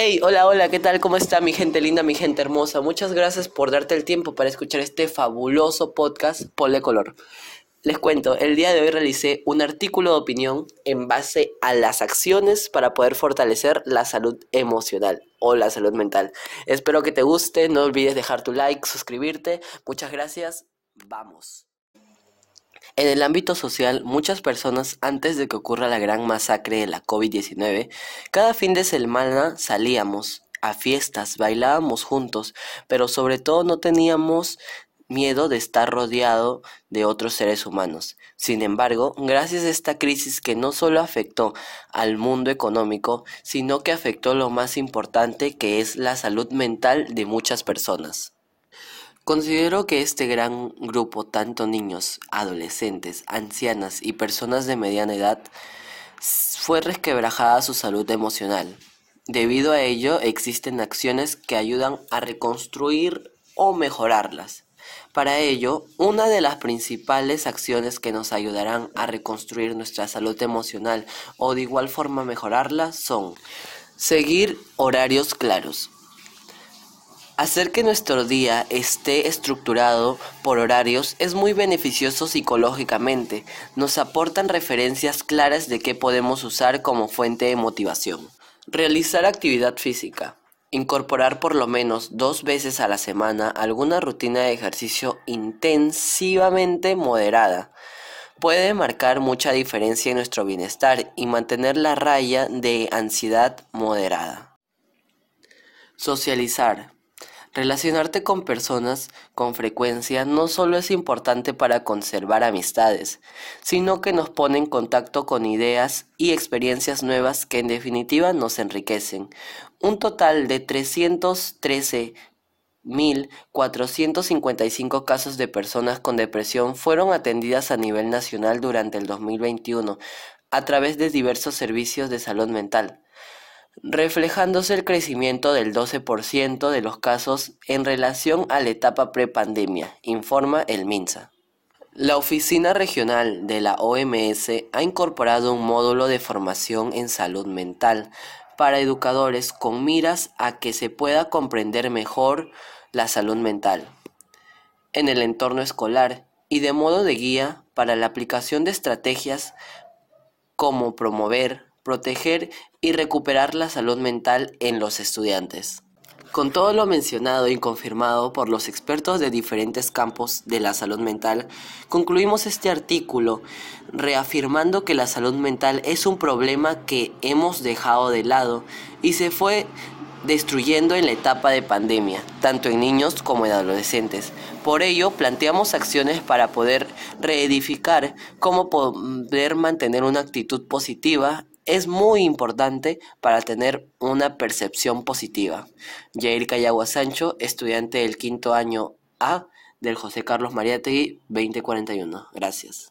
Hey, hola, hola, ¿qué tal? ¿Cómo está mi gente linda, mi gente hermosa? Muchas gracias por darte el tiempo para escuchar este fabuloso podcast Pole Color. Les cuento, el día de hoy realicé un artículo de opinión en base a las acciones para poder fortalecer la salud emocional o la salud mental. Espero que te guste, no olvides dejar tu like, suscribirte. Muchas gracias, vamos. En el ámbito social, muchas personas antes de que ocurra la gran masacre de la COVID-19, cada fin de semana salíamos a fiestas, bailábamos juntos, pero sobre todo no teníamos miedo de estar rodeado de otros seres humanos. Sin embargo, gracias a esta crisis que no solo afectó al mundo económico, sino que afectó lo más importante que es la salud mental de muchas personas. Considero que este gran grupo, tanto niños, adolescentes, ancianas y personas de mediana edad, fue resquebrajada su salud emocional. Debido a ello, existen acciones que ayudan a reconstruir o mejorarlas. Para ello, una de las principales acciones que nos ayudarán a reconstruir nuestra salud emocional o de igual forma mejorarla son seguir horarios claros. Hacer que nuestro día esté estructurado por horarios es muy beneficioso psicológicamente. Nos aportan referencias claras de qué podemos usar como fuente de motivación. Realizar actividad física. Incorporar por lo menos dos veces a la semana alguna rutina de ejercicio intensivamente moderada puede marcar mucha diferencia en nuestro bienestar y mantener la raya de ansiedad moderada. Socializar. Relacionarte con personas con frecuencia no solo es importante para conservar amistades, sino que nos pone en contacto con ideas y experiencias nuevas que en definitiva nos enriquecen. Un total de 313.455 casos de personas con depresión fueron atendidas a nivel nacional durante el 2021 a través de diversos servicios de salud mental reflejándose el crecimiento del 12% de los casos en relación a la etapa prepandemia, informa el MINSA. La Oficina Regional de la OMS ha incorporado un módulo de formación en salud mental para educadores con miras a que se pueda comprender mejor la salud mental en el entorno escolar y de modo de guía para la aplicación de estrategias como promover, proteger y recuperar la salud mental en los estudiantes. Con todo lo mencionado y confirmado por los expertos de diferentes campos de la salud mental, concluimos este artículo reafirmando que la salud mental es un problema que hemos dejado de lado y se fue destruyendo en la etapa de pandemia, tanto en niños como en adolescentes. Por ello, planteamos acciones para poder reedificar cómo poder mantener una actitud positiva es muy importante para tener una percepción positiva. Jair Cayagua Sancho, estudiante del quinto año A del José Carlos Mariátegui 2041. Gracias.